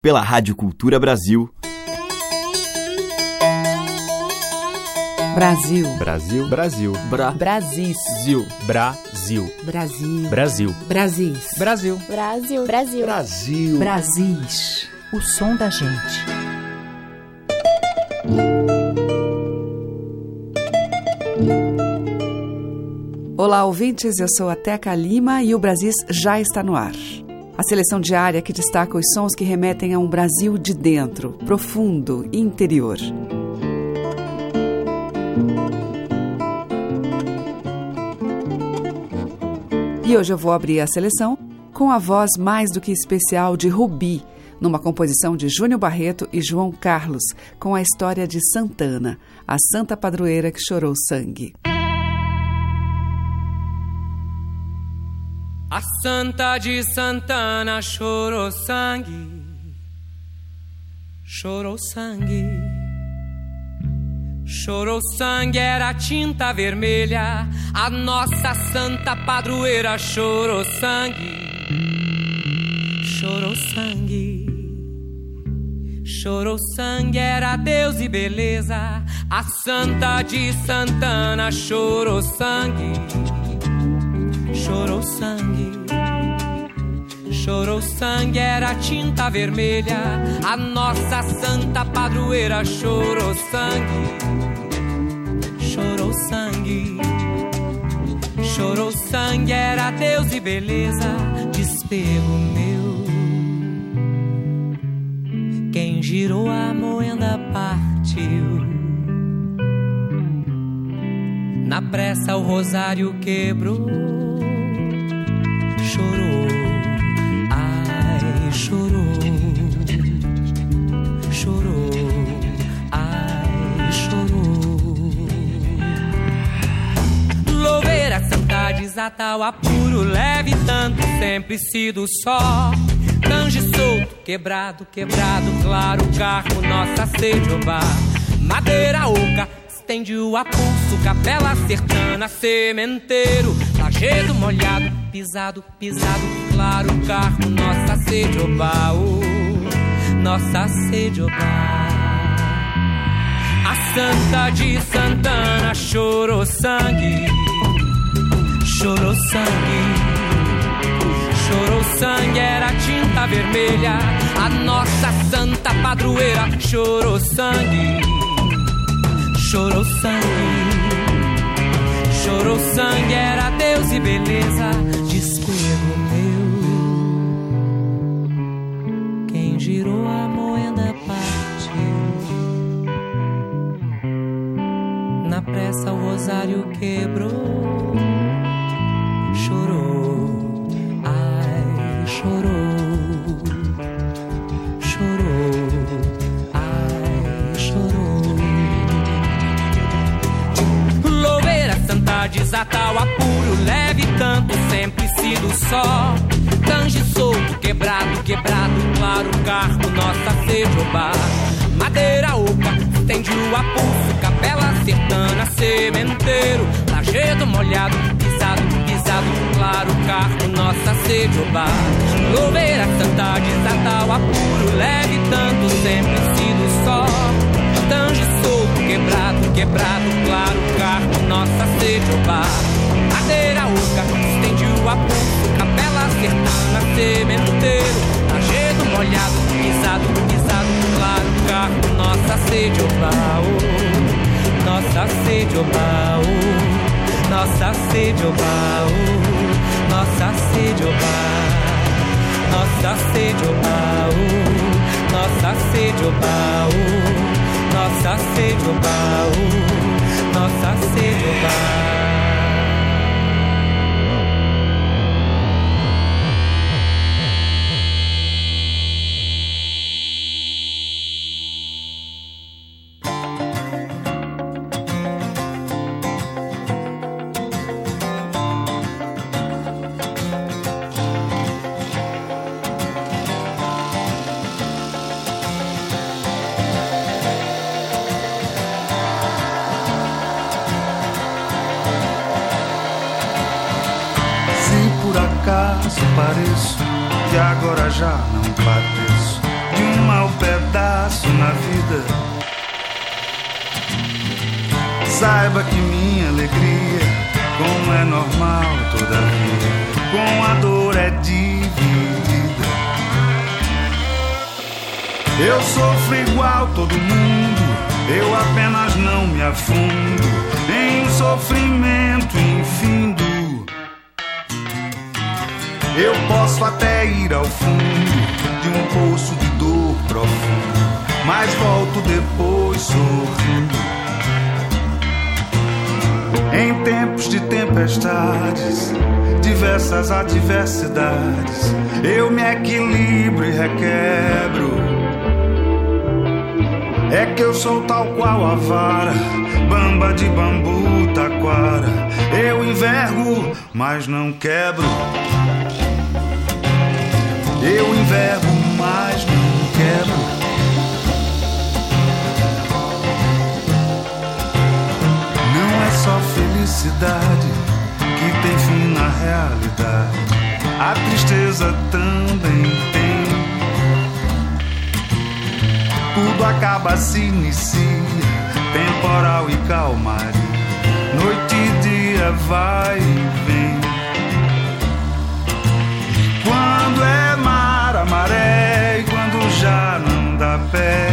pela Rádio Cultura Brasil. Brasil. Brasil. Brasil. Bra. Brasil. Brasil. Brasil. Brasil. Brasil. Brasil. Brasil. Brasil. Brasil. Brasis. O som da gente. Olá, ouvintes. Eu sou a Teca Lima e o Brasis já está no ar. A seleção diária que destaca os sons que remetem a um Brasil de dentro, profundo e interior. E hoje eu vou abrir a seleção com a voz mais do que especial de Rubi, numa composição de Júnior Barreto e João Carlos, com a história de Santana, a santa padroeira que chorou sangue. A Santa de Santana chorou sangue, chorou sangue, chorou sangue, era tinta vermelha. A nossa Santa Padroeira chorou sangue, chorou sangue, chorou sangue, era Deus e beleza. A Santa de Santana chorou sangue chorou sangue. Chorou sangue, era tinta vermelha. A nossa santa padroeira chorou sangue. Chorou sangue. Chorou sangue, era Deus e beleza. Despego meu. Quem girou a moenda partiu. Na pressa o rosário quebrou santa, desata o apuro, leve tanto, sempre sido só. Tange solto, quebrado, quebrado, claro, carro, nossa sede, oba. Madeira oca, estende o apulso, capela sertana, sementeiro, lajedo molhado, pisado, pisado, claro, carro, nossa sede, oba, oh, nossa sede, oba. A Santa de Santana chorou sangue, chorou sangue, chorou sangue, era tinta vermelha. A nossa Santa Padroeira chorou sangue, chorou sangue. Chorou sangue, era Deus e beleza, despego meu. Quem girou a moeda partiu. Na pressa o rosário quebrou. Desata o apuro, leve tanto, sempre sido só. Tange solto, quebrado, quebrado, claro, carro, nossa sede. Madeira oca, estende o apulso, capela sertana, sementeiro, lajedo molhado, pisado, pisado, claro, carro, nossa sede, oba. Louveira santa desata apuro, leve tanto, sempre sido só. Tange solto, quebrado, quebrado, claro, carro, nossa sede, oba. Madeira oca, estende o apulso, capela sertana, sementeiro, lajedo molhado, pisado, pisado, claro, carro, nossa sede, oba, oh, nossa sede, oba, oh, nossa sede, oba, oh, nossa sede, oba, nossa sede, oba, oh, nossa sede, oba, oh, nossa sede global, nossa sede global. Eu apenas não me afundo em um sofrimento infindo. Eu posso até ir ao fundo de um poço de dor profundo, mas volto depois sorrindo. Em tempos de tempestades, diversas adversidades, eu me equilibro e requebro. É que eu sou tal qual a vara, bamba de bambu, taquara. Eu envergo, mas não quebro. Eu envergo, mas não quebro. Não é só felicidade que tem fim na realidade. A tristeza também tem. Tudo acaba, se inicia, temporal e calmaria. Noite e dia vai e vem. Quando é mar, a maré, e quando já não dá pé,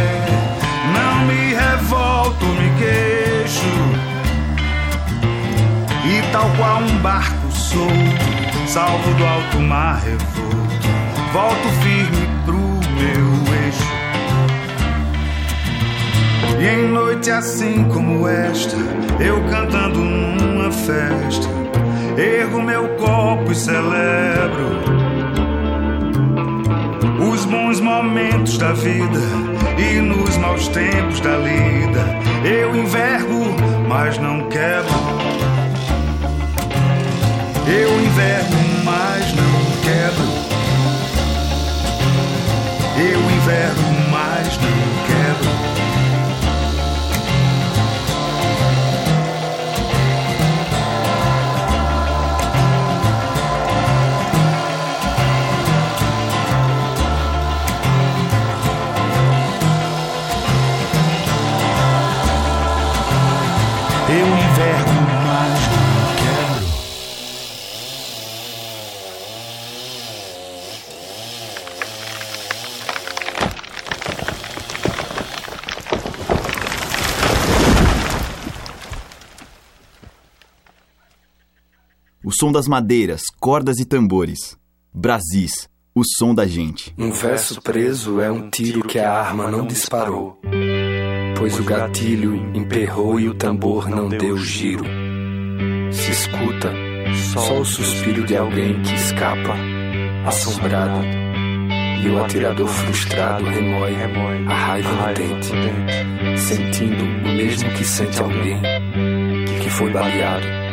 não me revolto, me queixo. E tal qual um barco solto, salvo do alto mar revolto, volto firme pro meu E em noite assim como esta, eu cantando numa festa, ergo meu copo e celebro os bons momentos da vida e nos maus tempos da lida. Eu envergo, mas não quebro. Eu envergo, mas não quebro. Eu envergo, mas não quebro. Som das madeiras, cordas e tambores. Brasis, o som da gente. Um verso preso é um tiro que a arma não disparou, pois o gatilho emperrou e o tambor não deu giro. Se escuta só o suspiro de alguém que escapa, assombrado, e o atirador frustrado remói a raiva no dente, sentindo o mesmo que sente alguém que foi baleado.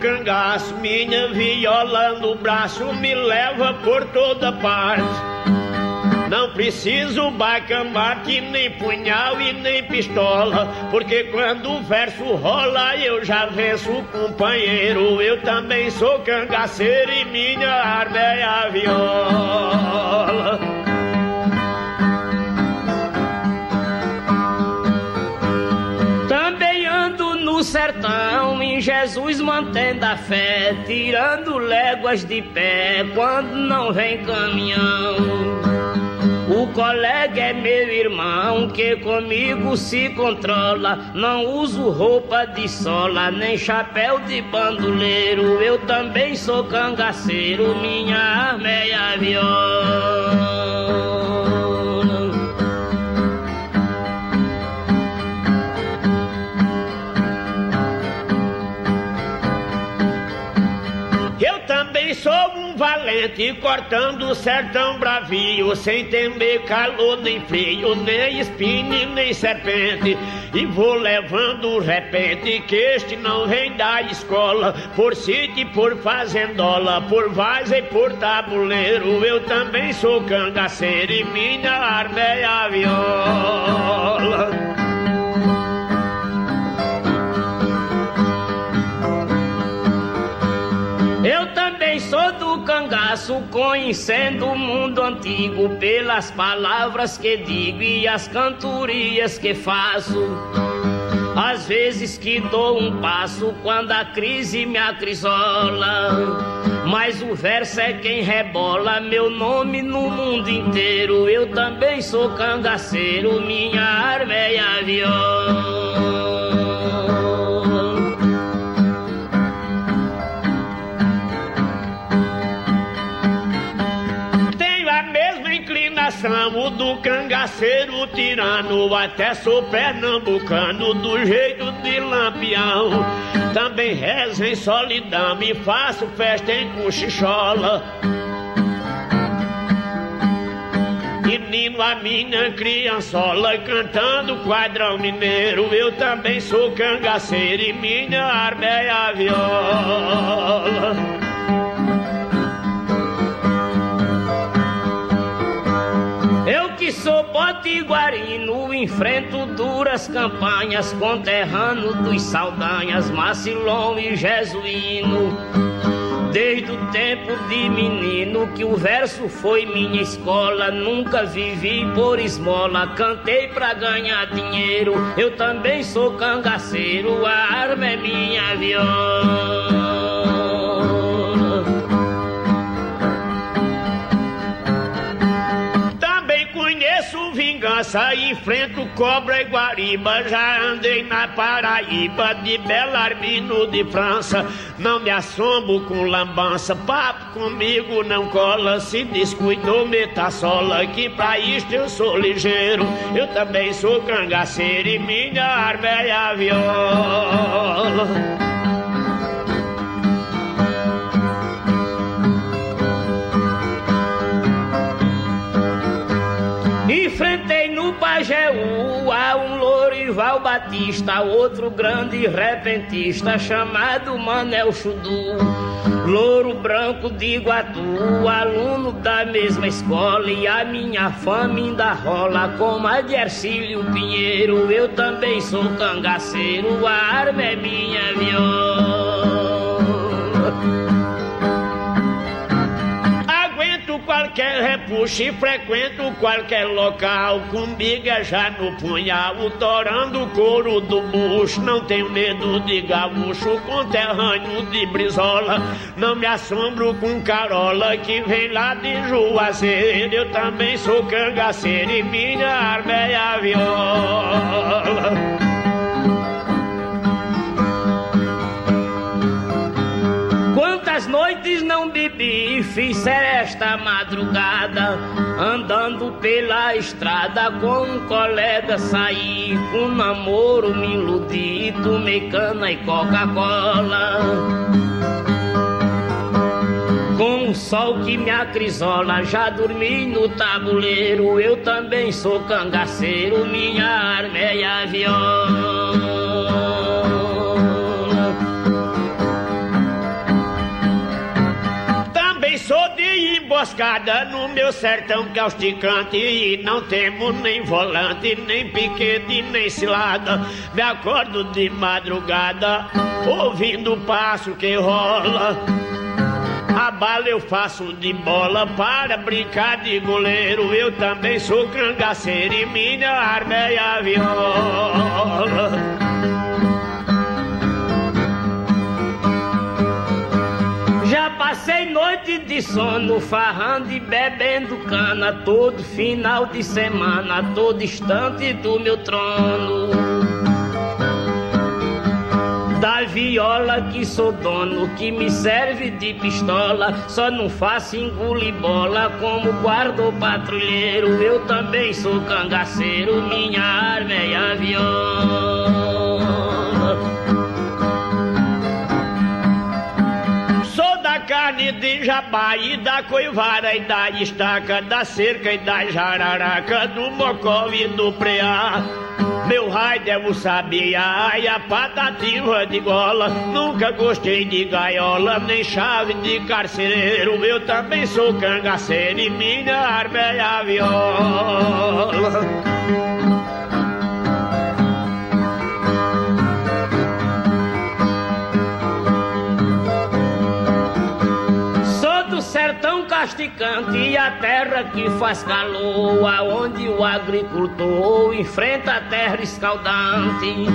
Cangaço. Minha viola no braço me leva por toda parte. Não preciso bacamarte, nem punhal e nem pistola, porque quando o verso rola eu já venço o companheiro. Eu também sou cangaceiro e minha arma é a viola. Jesus mantendo a fé, tirando léguas de pé quando não vem caminhão. O colega é meu irmão que comigo se controla. Não uso roupa de sola, nem chapéu de bandoleiro. Eu também sou cangaceiro, minha arma é a viola. Valente, cortando o sertão bravio, sem temer calor nem frio, nem espinho nem serpente. E vou levando repente, que este não vem da escola, por sítio e por fazendola, por vaza e por tabuleiro. Eu também sou cangaceiro e minha arma é a viola. Cangaço, conhecendo o mundo antigo pelas palavras que digo e as cantorias que faço. Às vezes que dou um passo quando a crise me acrisola. Mas o verso é quem rebola meu nome no mundo inteiro. Eu também sou cangaceiro, minha arma é a viola. Cangaceiro tirano, até sou pernambucano do jeito de lampião. Também rezo em solidão e faço festa em cochichola. Menino a minha criançola cantando quadrão mineiro. Eu também sou cangaceiro e minha arma é a viola. Sou potiguarino, enfrento duras campanhas, conterrâneo dos Saldanhas, Macilon e Jesuíno. Desde o tempo de menino que o verso foi minha escola, nunca vivi por esmola, cantei pra ganhar dinheiro. Eu também sou cangaceiro, a arma é minha viola. Enfrento cobra e guariba. Já andei na Paraíba, de Belarmino de França. Não me assombro com lambança, papo comigo não cola. Se descuidou, meta sola, que pra isto eu sou ligeiro. Eu também sou cangaceiro e minha arma é a viola. Pajeú a um Lorival Batista, outro grande repentista chamado Manel Chudu. Louro branco de Iguatu, aluno da mesma escola e a minha fama ainda rola como a de Ercílio Pinheiro. Eu também sou cangaceiro, a arma é minha viola. Qualquer repuxo frequento qualquer local. Comigo é já no punhal, torando o couro do bucho. Não tenho medo de gaúcho, conterrâneo de brisola. Não me assombro com carola que vem lá de Juazeiro. Eu também sou cangaceiro e minha arma é a viola. Quantas noites não bebi e fiz seresta madrugada, andando pela estrada com um colega saí, com namoro me iludi, tomei cana e Coca-Cola. Com o sol que me acrisola, já dormi no tabuleiro. Eu também sou cangaceiro, minha arma é a viola. Emboscada no meu sertão causticante e não temos nem volante, nem piquete, nem cilada. Me acordo de madrugada, ouvindo o passo que rola. A bala eu faço de bola para brincar de goleiro. Eu também sou cangaceiro e minha arma é viola. Passei noite de sono, farrando e bebendo cana, todo final de semana, todo instante do meu trono. Da viola que sou dono, que me serve de pistola, só não faço engolir bola como guarda o patrulheiro. Eu também sou cangaceiro, minha arma é a viola. Carne de jabá e da coivara e da estaca, da cerca e da jararaca, do mocó e do preá. Meu raio devo sabiá e a patativa de gola. Nunca gostei de gaiola, nem chave de carcereiro. Eu também sou cangaceiro e minha arma é a viola. A terra que faz calor, aonde o agricultor enfrenta a terra escaldante.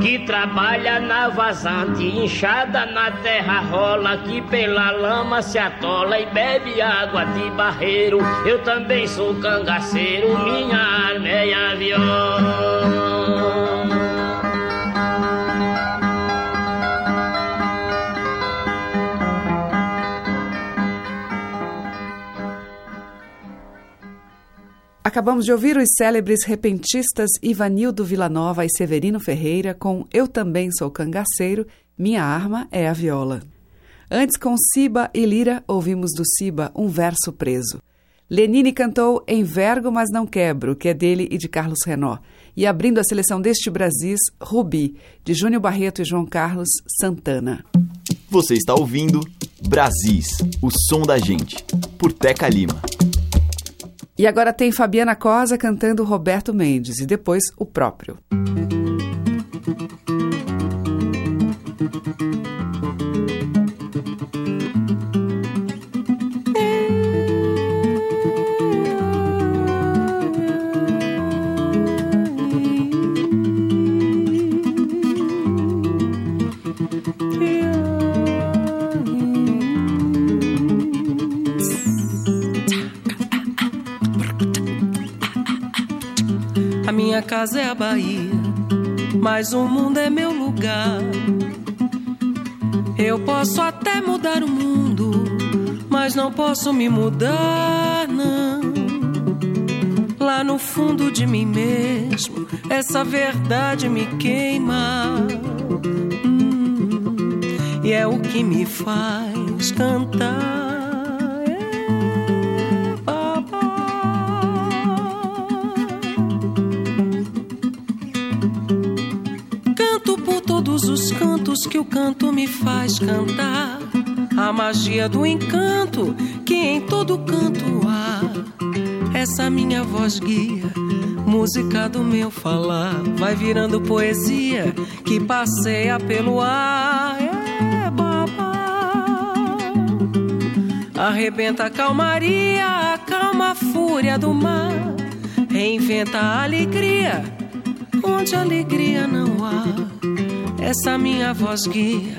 Que trabalha na vazante, inchada na terra rola, que pela lama se atola e bebe água de barreiro. Eu também sou cangaceiro, minha arma é a viola. Acabamos de ouvir os célebres repentistas Ivanildo Villanova e Severino Ferreira com Eu Também Sou Cangaceiro, Minha Arma é a Viola. Antes, com Siba e Lira, ouvimos do Siba um verso preso. Lenine cantou Envergo, mas não quebro, que é dele e de Carlos Renó. E abrindo a seleção deste Brasis, Rubi, de Júnior Barreto e João Carlos Santana. Você está ouvindo Brasis, o som da gente, por Teca Lima. E agora tem Fabiana Cosa cantando Roberto Mendes e depois o próprio. Casa é a Bahia, mas o mundo é meu lugar. Eu posso até mudar o mundo, mas não posso me mudar, não. Lá no fundo de mim mesmo, essa verdade me queima. Hum, e é o que me faz cantar. Que o canto me faz cantar. A magia do encanto que em todo canto há. Essa minha voz guia, música do meu falar. Vai virando poesia que passeia pelo ar. É babá. Arrebenta a calmaria, acalma a fúria do mar. Reinventa a alegria, onde alegria não há essa minha voz guia,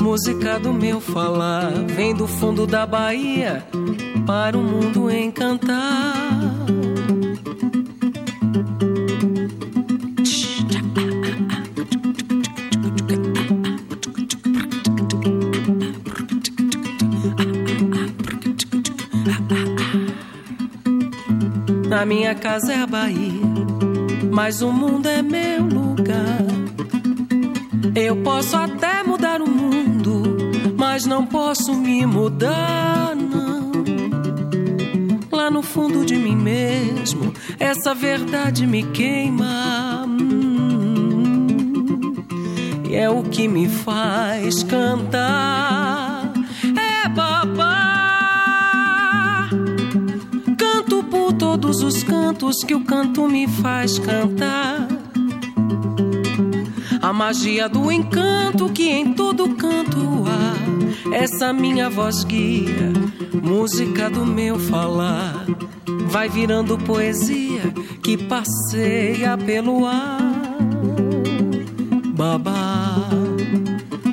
música do meu falar, vem do fundo da Bahia para o mundo encantar. Na minha casa é a Bahia, mas o mundo é meu lugar. Eu posso até mudar o mundo, mas não posso me mudar, não. Lá no fundo de mim mesmo, essa verdade me queima. Hum, e é o que me faz cantar. É babá. todos os cantos que o canto me faz cantar. A magia do encanto que em todo canto há. Essa minha voz guia, música do meu falar. Vai virando poesia que passeia pelo ar. Babá,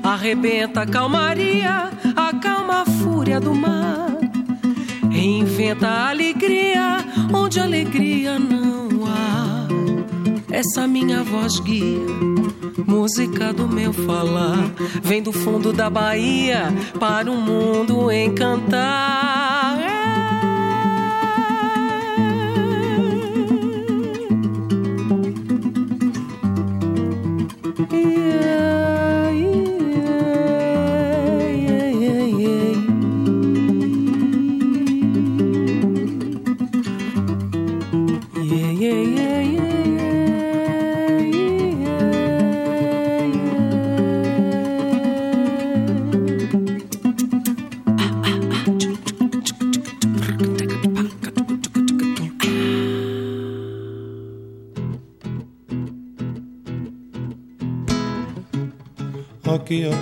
arrebenta a calmaria, acalma a fúria do mar. Reinventa a alegria onde alegria não há. Essa minha voz guia música do meu falar vem do fundo da Bahia para o mundo encantar.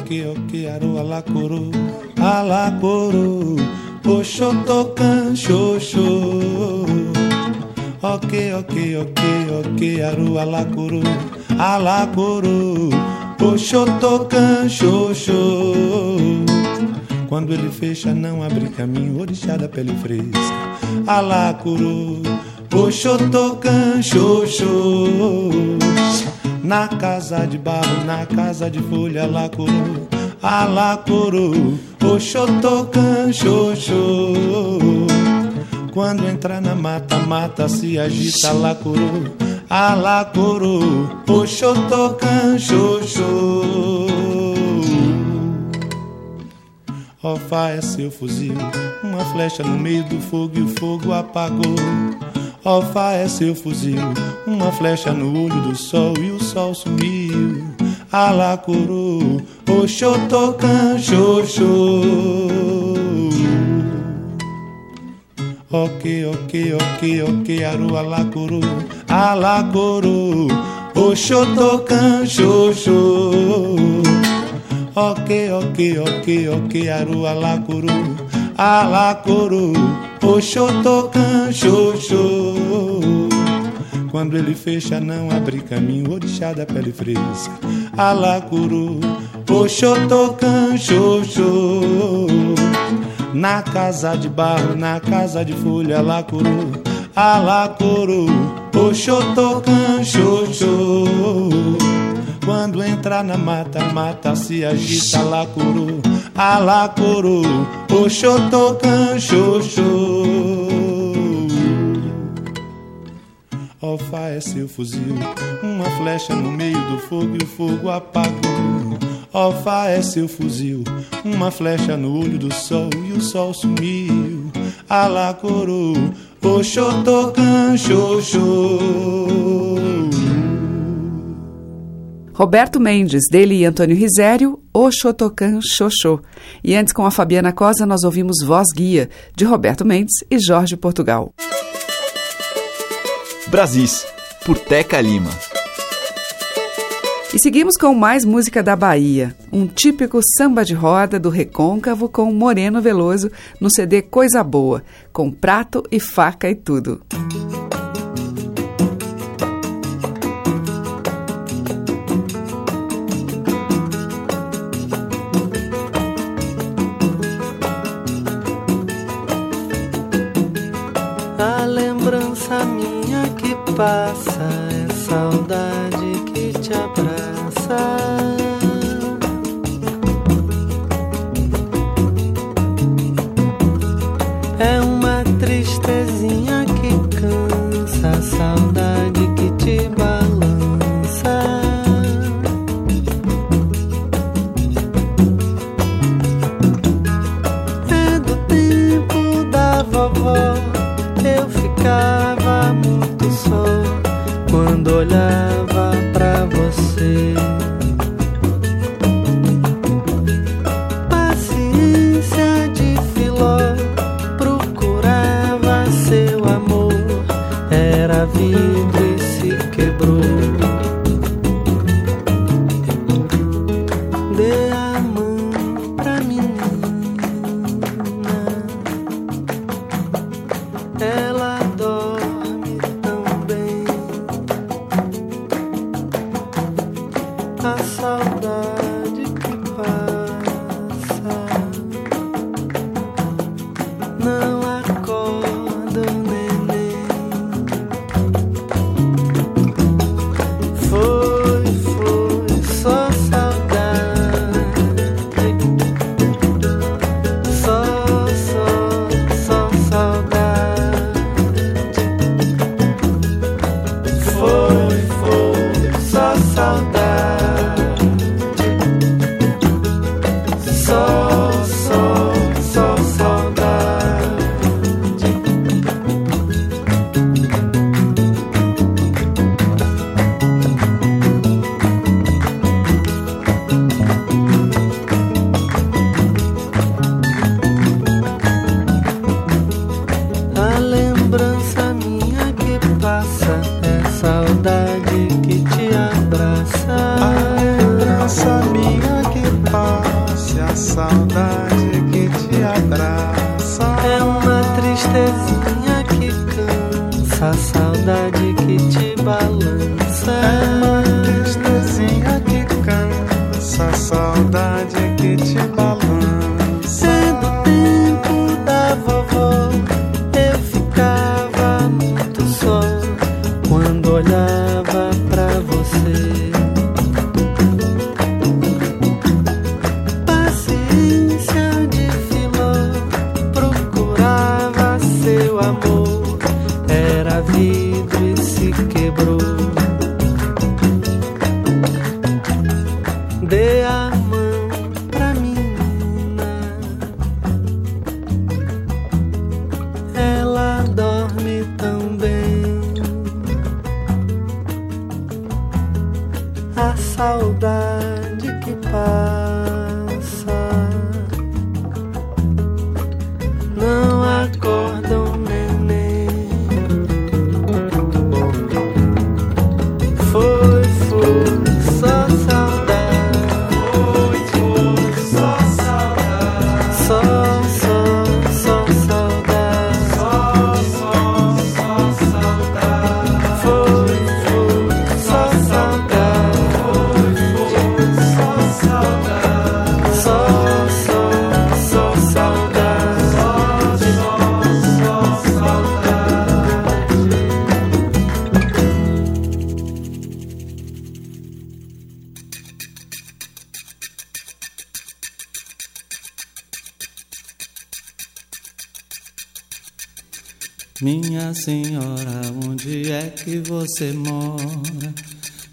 Oki oki aru alakuru alakuru oxotocan xoxo oki oki oki oki aru alakuru alakuru oxotocan xoxo quando ele fecha não abre caminho orixá da pele fresca. Alakuru oxotocan xoxo na casa de barro, na casa de folha, lacuru, alacuru, oxotocan, xoxô. Quando entra na mata, mata se agita, lacuru, alacuru, oxotocan, xoxô. Ofá é seu fuzil, uma flecha no meio do fogo e o fogo apagou. Alfa é seu fuzil, uma flecha no olho do sol e o sol sumiu. Alacuru, Oxotocan, Xoxô. Ok, ok, ok, ok, aru, alacuru, alacuru, Oxotocan, Xoxô. Ok, ok, ok, ok, aru, alacuru, alacuru. Oxotocan, xoxô. Quando ele fecha, não abre caminho, orixá da pele fresca. Alacuru, Oxotocan, xoxô. Na casa de barro, na casa de folha, alacuru, alacuru, Oxotocan, xoxô. Quando entra na mata, mata se agita, alacuru, alacuru, oxotocan, xoxô. Alfa é seu fuzil, uma flecha no meio do fogo e o fogo apagou. Alfa é seu fuzil, uma flecha no olho do sol e o sol sumiu. Alacuru, oxotocan, xoxô. Roberto Mendes, dele e Antônio Risério, Oxotocan Xoxô. E antes, com a Fabiana Cosa, nós ouvimos Voz Guia, de Roberto Mendes e Jorge Portugal. Brasis, por Teca Lima. E seguimos com mais música da Bahia, um típico samba de roda do Recôncavo com Moreno Veloso no CD Coisa Boa, com prato e faca e tudo. passa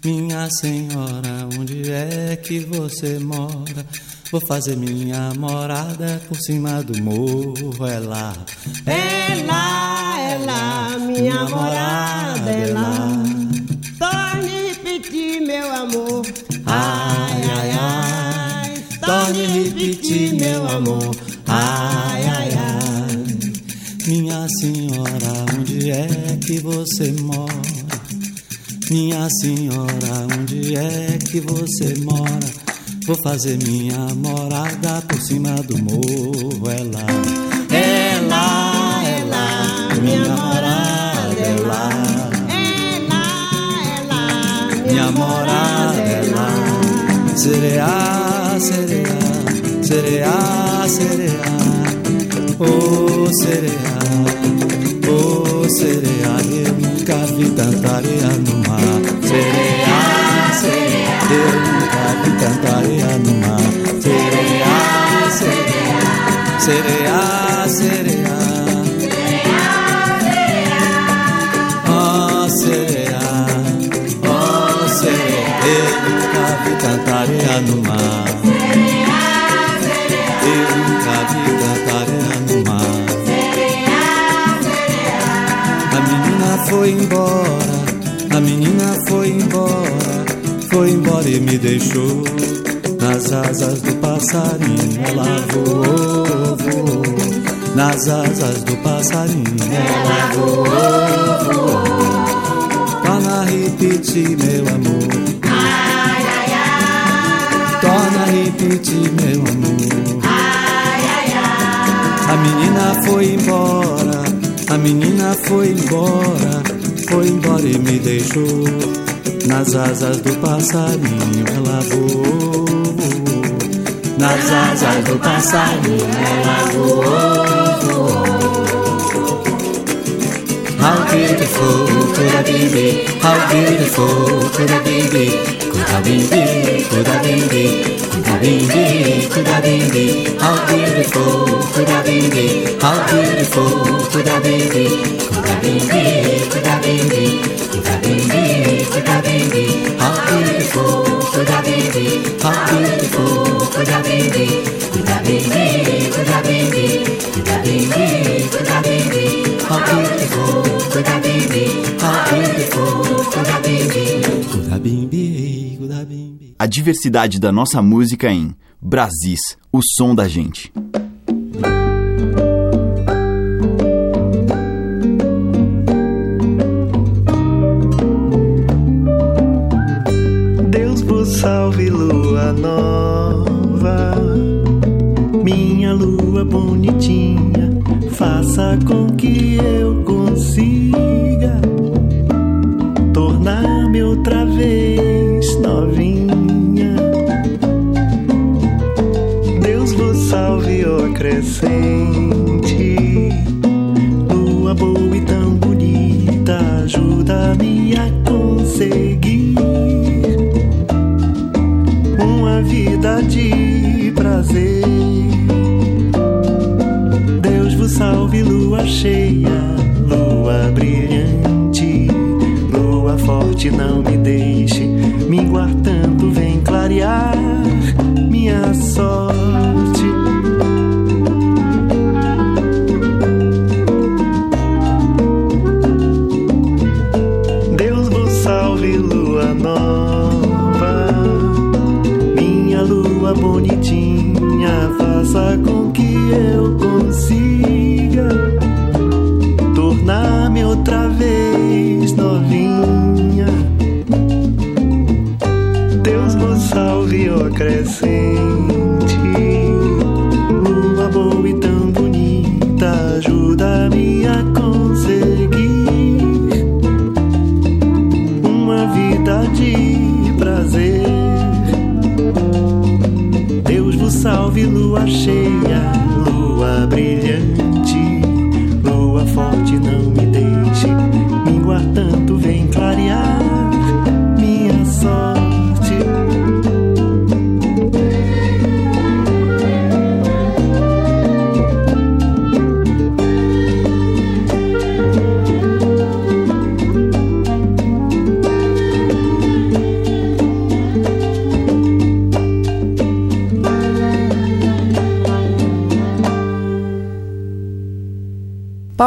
Minha senhora, onde é que você mora? Vou fazer minha morada por cima do morro, é lá. É lá, é lá, minha morada é lá. Torne repetir, meu amor. Ai, ai, ai. Torne repetir, meu amor. Ai, ai, ai. Minha senhora, onde é que você mora? Minha senhora, onde é que você mora? Vou fazer minha morada por cima do morro, é lá. É é lá, minha morada é lá. Lá, é lá, minha morada é lá. Sereia, sereia, sereia, sereia. Oh, sereia, oh, sereia, eu nunca vi tanta areia no mar. Eu nunca vi tanta areia no mar. A menina foi embora, a menina foi embora, foi embora e me deixou nas asas do passarinho. Ela voou, voou, nas asas do passarinho. Ela voou, voou. Torna a repetir, meu amor. A repetir, meu amor. A menina foi embora, a menina foi embora, foi embora e me deixou nas asas do passarinho ela voou. Nas asas do passarinho ela voou. How beautiful could I be? How beautiful could I be? Could I be? Could I be? Could I be? Could I be? How beautiful could I be? How beautiful could I be? Could I be? Could I be? Could I be? Could I be? How beautiful could I be? How beautiful could I be? Could I be? Could I be? Could I be? Could I be? How beautiful could I be? How beautiful could I A diversidade da nossa música em Brasis, o som da gente. Deus vos salve, lua nova, minha lua bonitinha, faça com que eu conseguir uma vida de prazer. Deus vos salve, lua cheia, lua brilhante, lua forte, não me deixe minguar tanto, vem clarear salve, lua cheia, lua brilhante, lua forte, não me deixe. Minguar tanto, vem clarear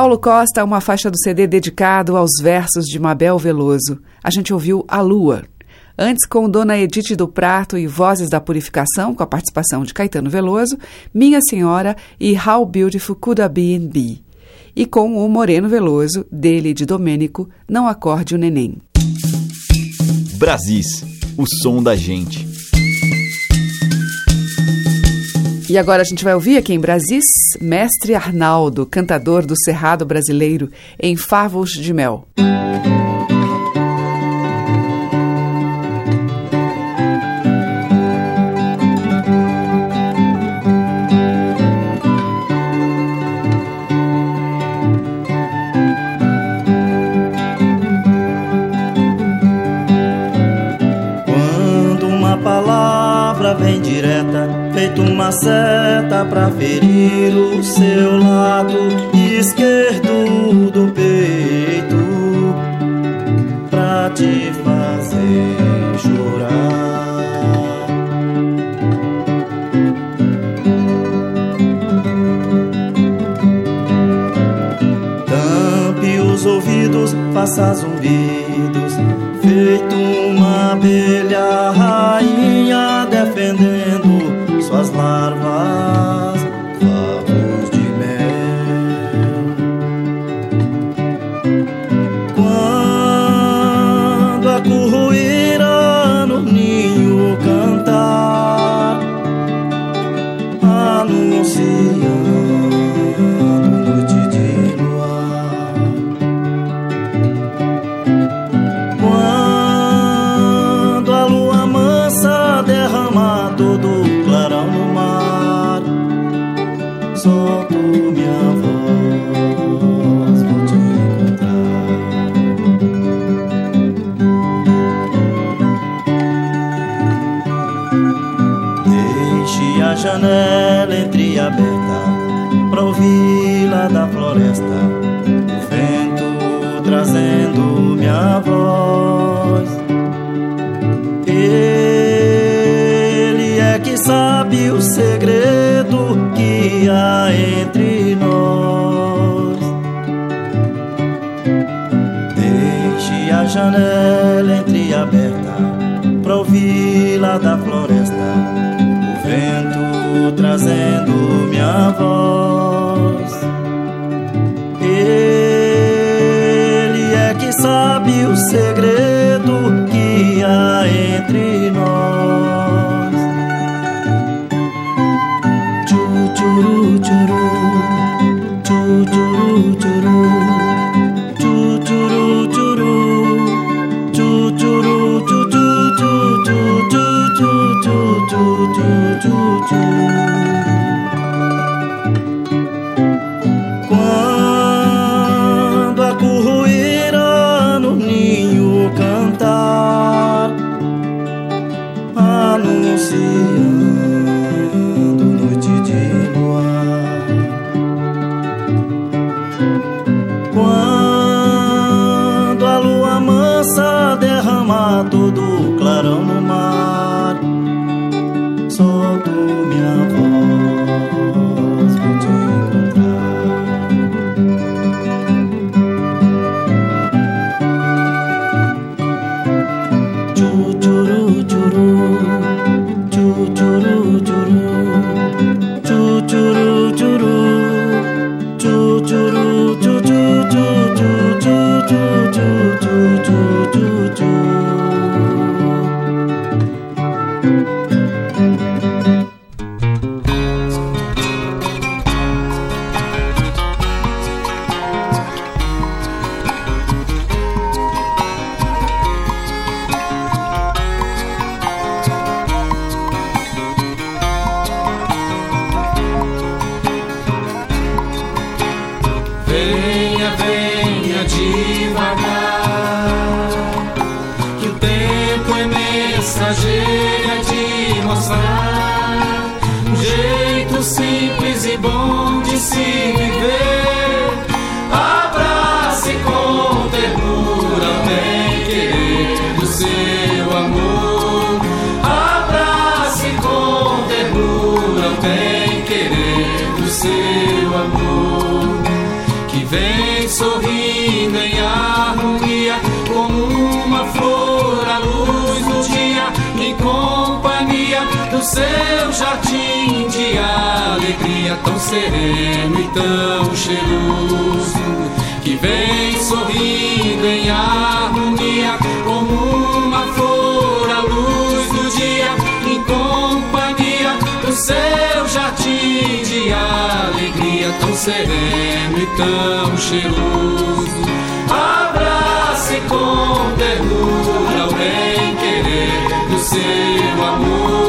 Paulo Costa, uma faixa do CD dedicado aos versos de Mabel Veloso. A gente ouviu A Lua. Antes, com Dona Edith do Prato e Vozes da Purificação, com a participação de Caetano Veloso, Minha Senhora e How Beautiful Could I Be Be. E com o Moreno Veloso, dele de Domênico, Não Acorde o Neném. Brasis, o som da gente. E agora a gente vai ouvir aqui em Brasis, Mestre Arnaldo, cantador do Cerrado Brasileiro, em Favos de Mel. Quando uma seta pra ferir o seu lado esquerdo do peito, pra te fazer chorar. Os ouvidos, faça zumbidos, feito uma abelha entre nós. Deixe a janela entreaberta pra ouvir lá da floresta vento trazendo minha voz. Ele é que sabe o segredo que há entre nós. Do seu jardim de alegria tão sereno e tão cheiroso que vem sorrindo em harmonia como uma flor à luz do dia em companhia do seu jardim de alegria tão sereno e tão cheiroso. Abrace com ternura o bem querer do seu amor.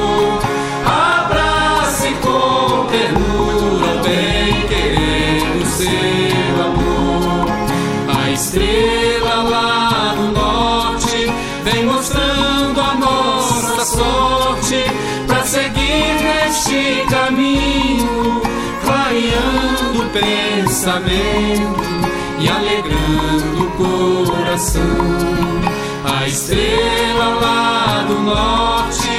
Estrela lá no norte vem mostrando a nossa sorte para seguir neste caminho, clareando o pensamento e alegrando o coração. A estrela lá do norte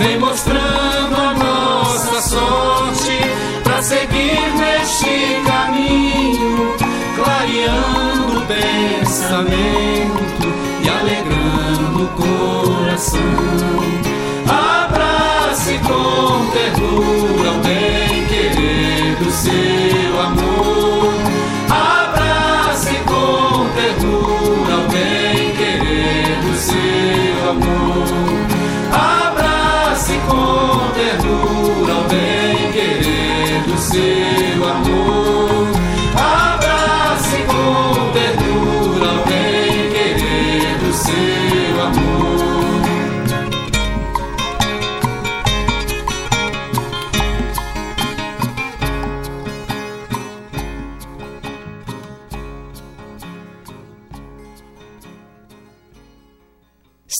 vem mostrando a nossa sorte para seguir neste caminho, clareando e alegrando o coração. Abrace com ternura o bem querer do seu amor. Abrace com ternura o bem querer do seu amor. Abrace com ternura o bem querer do seu amor.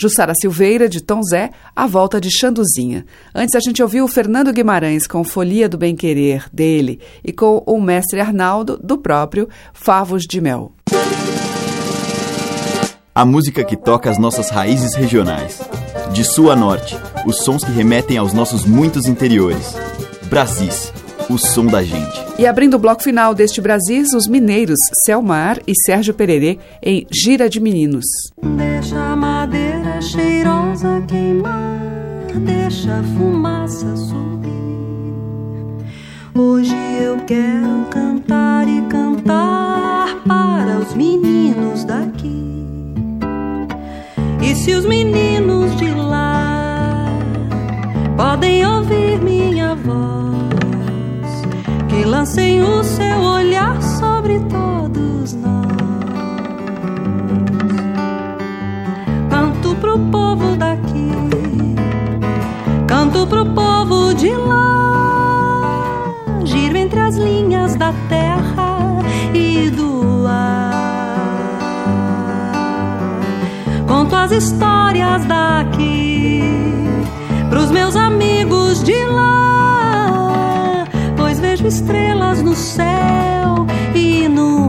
Jussara Silveira, de Tom Zé, a volta de Xanduzinha. Antes a gente ouviu o Fernando Guimarães com Folia do Bem Querer, dele, e com o mestre Arnaldo, do próprio Favos de Mel. A música que toca as nossas raízes regionais. De sul a norte, os sons que remetem aos nossos muitos interiores. Brasis, o som da gente. E abrindo o bloco final deste Brasis, os mineiros Selmar e Sérgio Pererê em Gira de Meninos. Deixa a madeira cheirosa queimar, deixa a fumaça subir. Hoje eu quero cantar e cantar para os meninos daqui. E se os meninos de lá podem ouvir minha voz, que lancem o seu olhar sobre todos nós. Canto pro povo daqui, canto pro povo de lá, giro entre as linhas da terra e do ar. Conto as histórias daqui pros meus amigos de lá, vejo estrelas no céu e no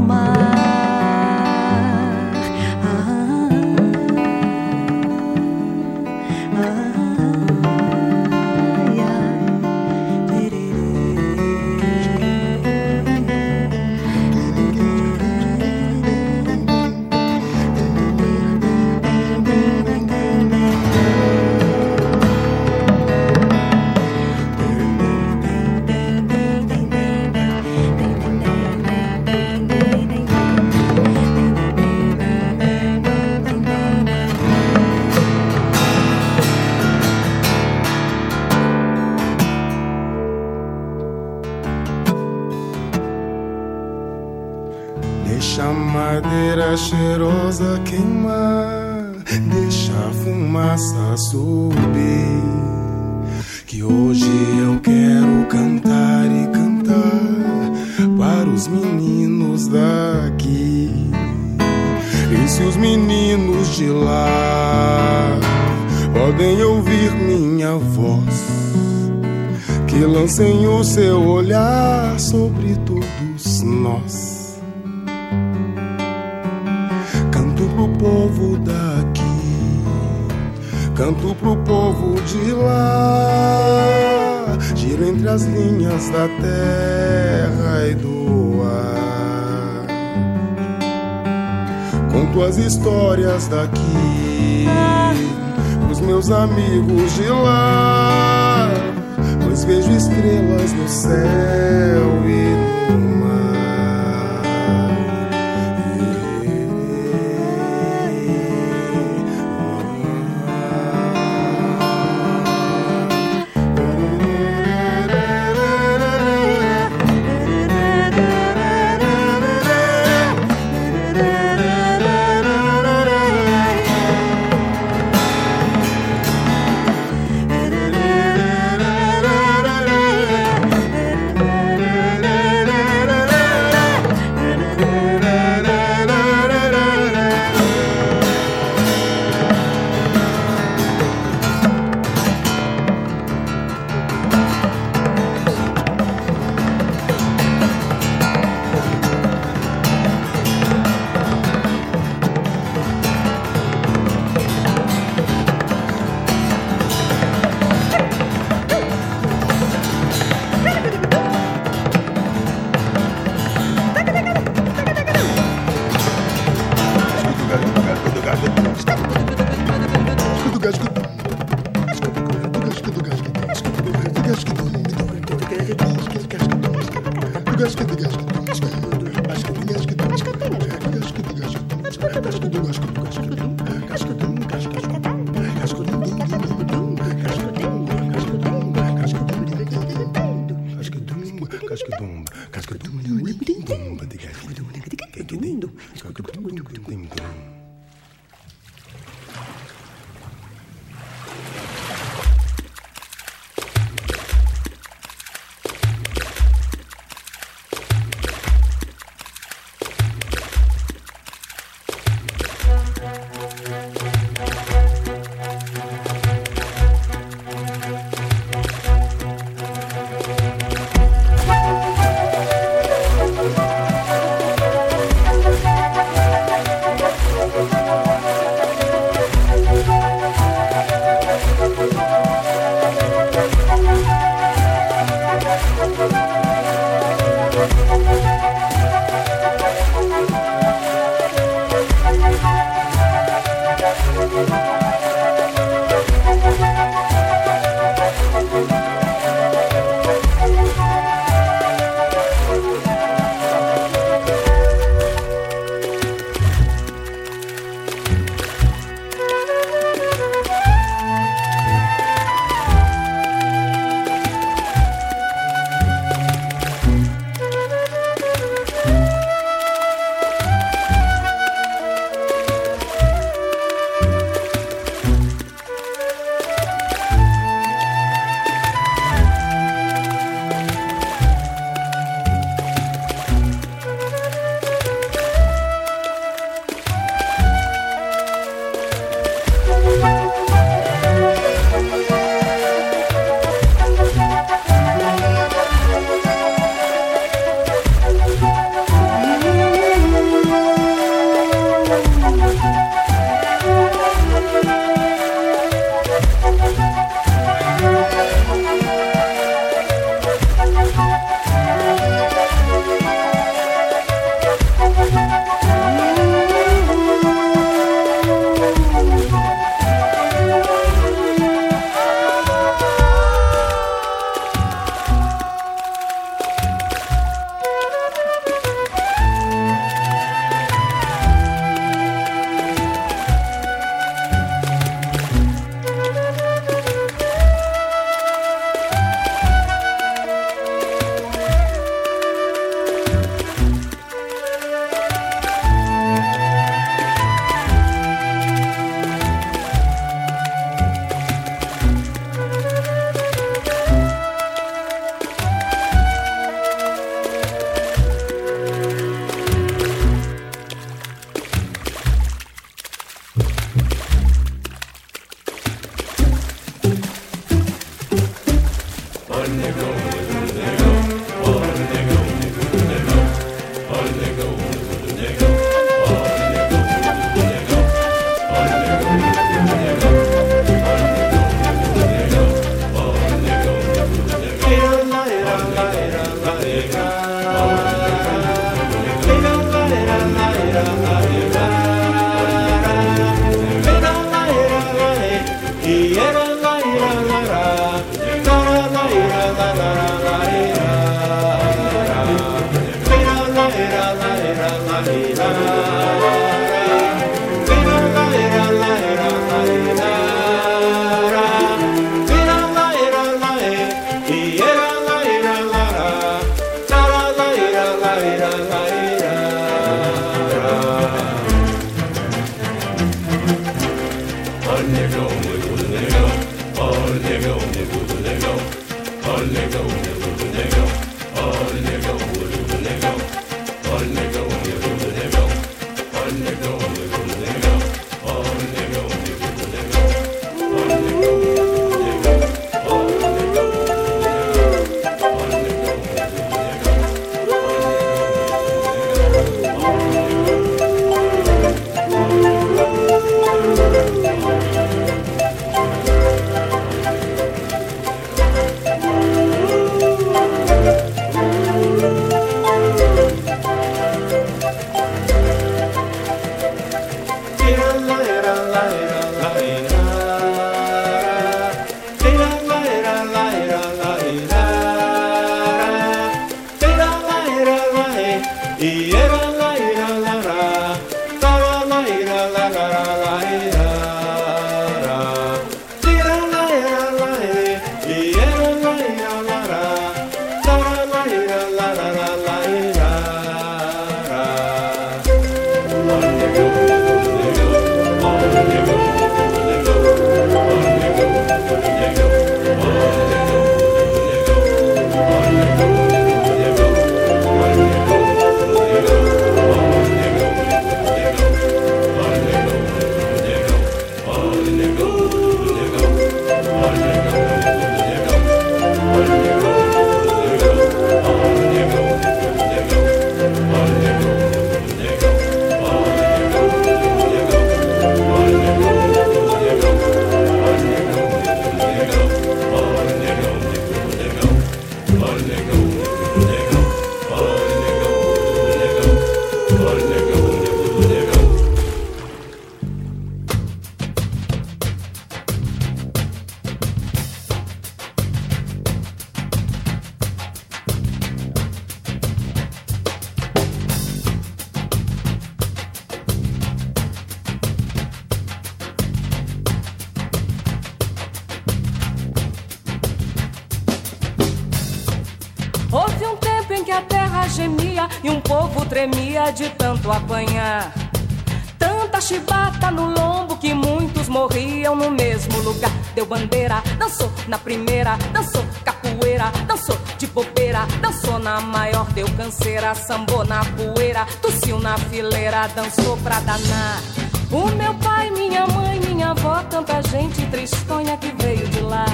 Tanta chibata no lombo que muitos morriam no mesmo lugar. Deu bandeira, dançou na primeira, dançou capoeira, dançou de bobeira, dançou na maior, deu canseira, sambou na poeira, tossiu na fileira, dançou pra danar. O meu pai, minha mãe, minha avó, tanta gente tristonha que veio de lá.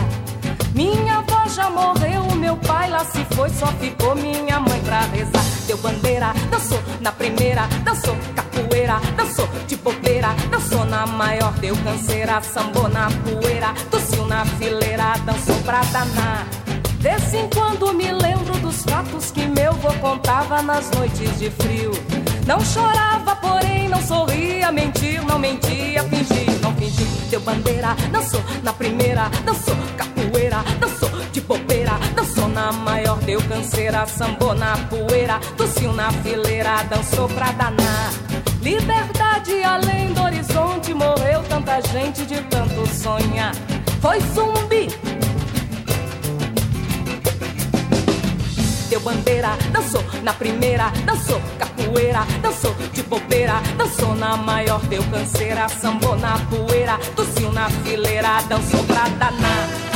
Minha avó já morreu, meu pai lá se foi, só ficou minha mãe pra rezar. Deu bandeira, dançou na primeira, dançou capoeira, dançou de bobeira, dançou na maior, deu canseira, sambou na poeira, tossiu na fileira, dançou pra danar. Desse em quando me lembro dos fatos que meu vô contava nas noites de frio. Não chorava, porém não sorria, mentir, não mentia, fingir, não fingir. Deu bandeira, dançou na primeira, dançou capoeira, dançou de bobeira, na maior, deu canseira, sambou na poeira, tossiu na fileira, dançou pra danar. Liberdade além do horizonte, morreu tanta gente de tanto sonhar. Foi zumbi. Deu bandeira, dançou na primeira, dançou capoeira, dançou de bobeira, dançou na maior, deu canseira, sambou na poeira, tossiu na fileira, dançou pra danar.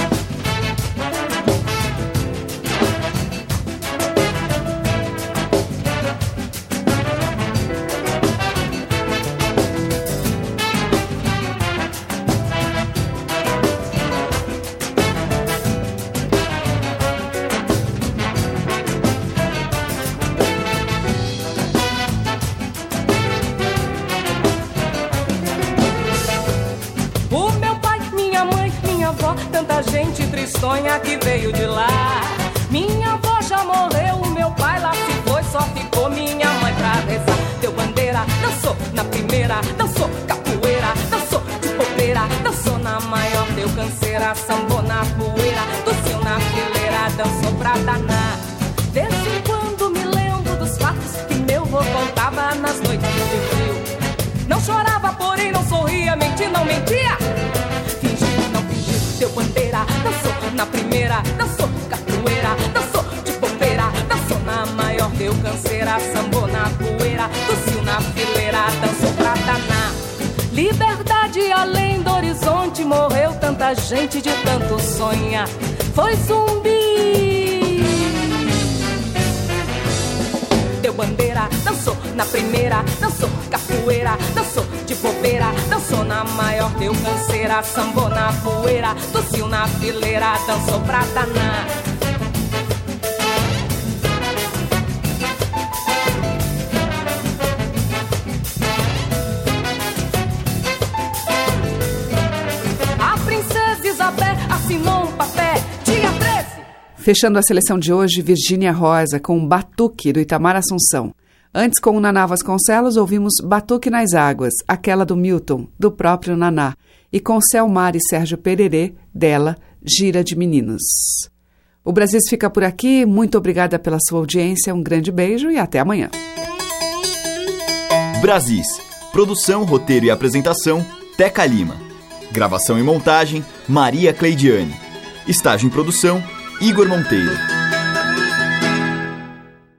Gente tristonha que veio de lá. Minha avó já morreu, o meu pai lá se foi, só ficou minha mãe pra rezar. Deu bandeira, dançou na primeira, dançou capoeira, dançou de bobeira, dançou na maior, deu canseira, sambou na poeira, tossiu na fileira, dançou pra danar. Desde em quando me lembro dos fatos que meu vô contava nas noites de frio. Não chorava, porém não sorria, mentir, não mentia. Canseira, sambou na poeira, tossiu na fileira, dançou pra danar. Liberdade além do horizonte, morreu tanta gente de tanto sonhar. Foi zumbi. Deu bandeira, dançou na primeira, dançou capoeira, dançou de bobeira, dançou na maior, deu canseira, sambou na poeira, tossiu na fileira, dançou pra danar. Fechando a seleção de hoje, Virgínia Rosa com Batuque do Itamar Assunção. Antes, com o Naná Vasconcelos, ouvimos Batuque nas Águas, aquela do Milton, do próprio Naná. E com Selmar e Sérgio Pererê, dela, Gira de Meninos. O Brasil fica por aqui. Muito obrigada pela sua audiência. Um grande beijo e até amanhã. Brasis. Produção, roteiro e apresentação, Teca Lima. Gravação e montagem, Maria Cleidiane. Estágio em produção, Igor Monteiro.